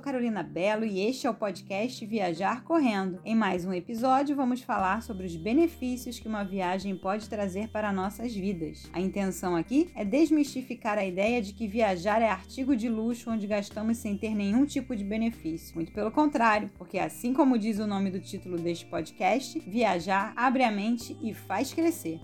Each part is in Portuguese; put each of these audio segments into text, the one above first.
sou Carolina Belo e este é o podcast Viajar Correndo. Em mais um episódio, vamos falar sobre os benefícios que uma viagem pode trazer para nossas vidas. A intenção aqui é desmistificar a ideia de que viajar é artigo de luxo onde gastamos sem ter nenhum tipo de benefício. Muito pelo contrário, porque assim como diz o nome do título deste podcast, viajar abre a mente e faz crescer.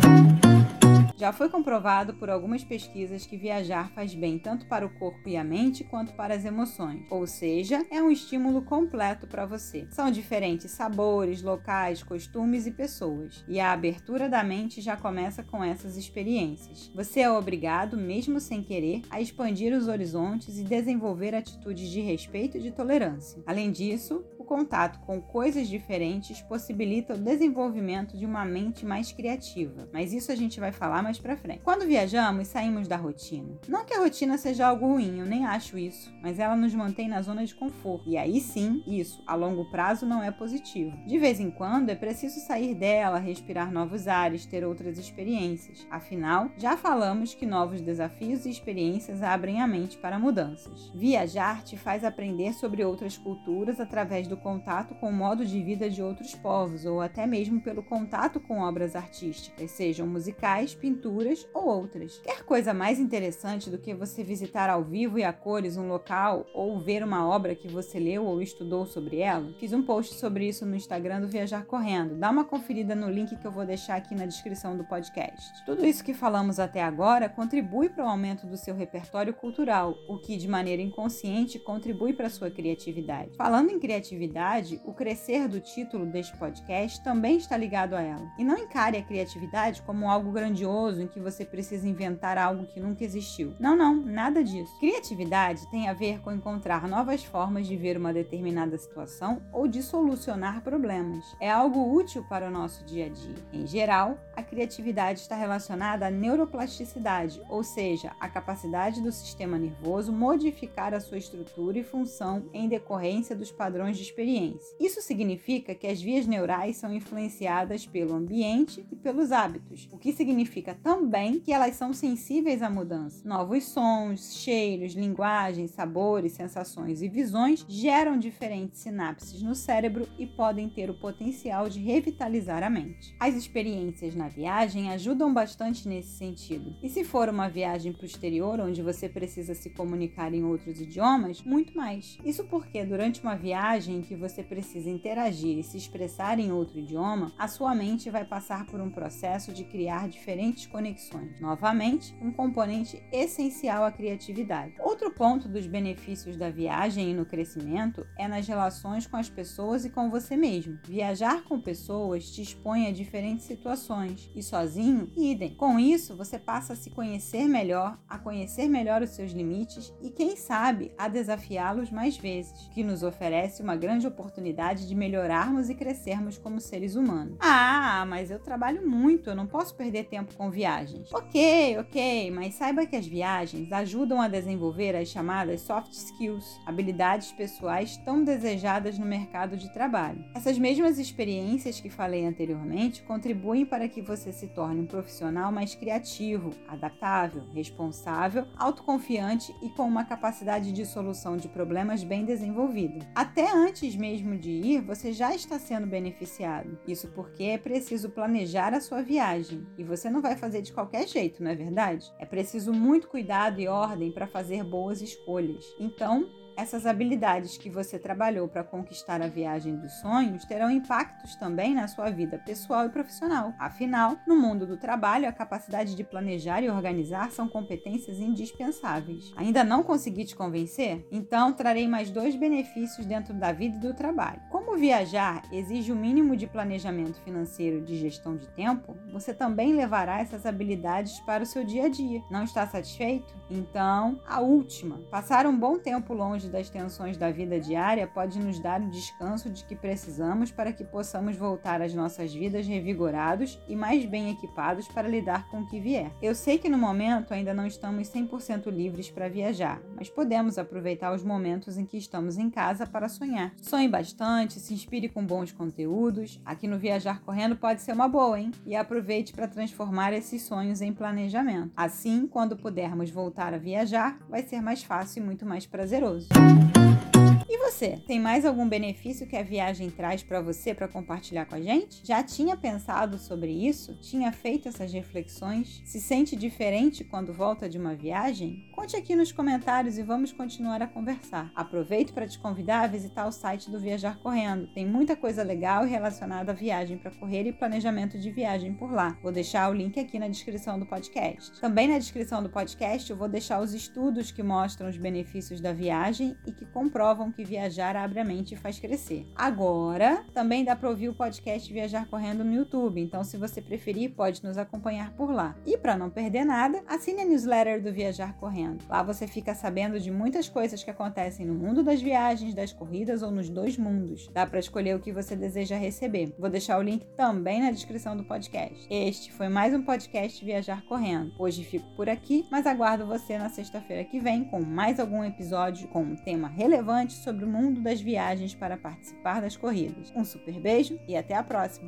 Já foi comprovado por algumas pesquisas que viajar faz bem tanto para o corpo e a mente quanto para as emoções, ou seja, é um estímulo completo para você. São diferentes sabores, locais, costumes e pessoas, e a abertura da mente já começa com essas experiências. Você é obrigado, mesmo sem querer, a expandir os horizontes e desenvolver atitudes de respeito e de tolerância. Além disso, contato com coisas diferentes possibilita o desenvolvimento de uma mente mais criativa, mas isso a gente vai falar mais para frente. Quando viajamos, saímos da rotina. Não que a rotina seja algo ruim, eu nem acho isso, mas ela nos mantém na zona de conforto. E aí sim, isso a longo prazo não é positivo. De vez em quando é preciso sair dela, respirar novos ares, ter outras experiências. Afinal, já falamos que novos desafios e experiências abrem a mente para mudanças. Viajar te faz aprender sobre outras culturas através do contato com o modo de vida de outros povos ou até mesmo pelo contato com obras artísticas, sejam musicais, pinturas ou outras. Quer coisa mais interessante do que você visitar ao vivo e a cores um local ou ver uma obra que você leu ou estudou sobre ela? Fiz um post sobre isso no Instagram do Viajar Correndo. Dá uma conferida no link que eu vou deixar aqui na descrição do podcast. Tudo isso que falamos até agora contribui para o aumento do seu repertório cultural, o que de maneira inconsciente contribui para sua criatividade. Falando em criatividade, o crescer do título deste podcast também está ligado a ela. E não encare a criatividade como algo grandioso em que você precisa inventar algo que nunca existiu. Não, não, nada disso. Criatividade tem a ver com encontrar novas formas de ver uma determinada situação ou de solucionar problemas. É algo útil para o nosso dia a dia. Em geral, a criatividade está relacionada à neuroplasticidade, ou seja, a capacidade do sistema nervoso modificar a sua estrutura e função em decorrência dos padrões experiência. Isso significa que as vias neurais são influenciadas pelo ambiente e pelos hábitos, o que significa também que elas são sensíveis à mudança. Novos sons, cheiros, linguagens, sabores, sensações e visões geram diferentes sinapses no cérebro e podem ter o potencial de revitalizar a mente. As experiências na viagem ajudam bastante nesse sentido. E se for uma viagem para o exterior, onde você precisa se comunicar em outros idiomas, muito mais. Isso porque durante uma viagem em que você precisa interagir e se expressar em outro idioma, a sua mente vai passar por um processo de criar diferentes conexões. Novamente, um componente essencial à criatividade. Outro ponto dos benefícios da viagem e no crescimento é nas relações com as pessoas e com você mesmo. Viajar com pessoas te expõe a diferentes situações e sozinho, idem. Com isso, você passa a se conhecer melhor, a conhecer melhor os seus limites e, quem sabe, a desafiá-los mais vezes, que nos oferece uma grande oportunidade de melhorarmos e crescermos como seres humanos. Ah, mas eu trabalho muito, eu não posso perder tempo com viagens. Ok, ok, mas saiba que as viagens ajudam a desenvolver as chamadas soft skills, habilidades pessoais tão desejadas no mercado de trabalho. Essas mesmas experiências que falei anteriormente contribuem para que você se torne um profissional mais criativo, adaptável, responsável, autoconfiante e com uma capacidade de solução de problemas bem desenvolvida. Até antes mesmo de ir, você já está sendo beneficiado. Isso porque é preciso planejar a sua viagem e você não vai fazer de qualquer jeito, não é verdade? É preciso muito cuidado e ordem para fazer boas escolhas. Então, essas habilidades que você trabalhou para conquistar a viagem dos sonhos terão impactos também na sua vida pessoal e profissional. Afinal, no mundo do trabalho, a capacidade de planejar e organizar são competências indispensáveis. Ainda não consegui te convencer? Então, trarei mais dois benefícios dentro da vida e do trabalho. Como viajar exige o mínimo de planejamento financeiro e de gestão de tempo, você também levará essas habilidades para o seu dia a dia. Não está satisfeito? Então, a última: passar um bom tempo longe longe das tensões da vida diária pode nos dar o descanso de que precisamos para que possamos voltar às nossas vidas revigorados e mais bem equipados para lidar com o que vier. Eu sei que no momento ainda não estamos 100% livres para viajar, mas podemos aproveitar os momentos em que estamos em casa para sonhar. Sonhe bastante, se inspire com bons conteúdos. Aqui no Viajar Correndo pode ser uma boa, hein? E aproveite para transformar esses sonhos em planejamento. Assim, quando pudermos voltar a viajar, vai ser mais fácil e muito mais prazeroso. Thank you. E você, tem mais algum benefício que a viagem traz para você para compartilhar com a gente? Já tinha pensado sobre isso? Tinha feito essas reflexões? Se sente diferente quando volta de uma viagem? Conte aqui nos comentários e vamos continuar a conversar. Aproveito para te convidar a visitar o site do Viajar Correndo. Tem muita coisa legal relacionada à viagem para correr e planejamento de viagem por lá. Vou deixar o link aqui na descrição do podcast. Também na descrição do podcast eu vou deixar os estudos que mostram os benefícios da viagem e que comprovam que viajar abre a mente e faz crescer. Agora, também dá para ouvir o podcast Viajar Correndo no YouTube, então se você preferir, pode nos acompanhar por lá. E para não perder nada, assine a newsletter do Viajar Correndo. Lá você fica sabendo de muitas coisas que acontecem no mundo das viagens, das corridas ou nos dois mundos. Dá para escolher o que você deseja receber. Vou deixar o link também na descrição do podcast. Este foi mais um podcast Viajar Correndo. Hoje fico por aqui, mas aguardo você na sexta-feira que vem com mais algum episódio com um tema relevante sobre o mundo das viagens para participar das corridas. Um super beijo e até a próxima!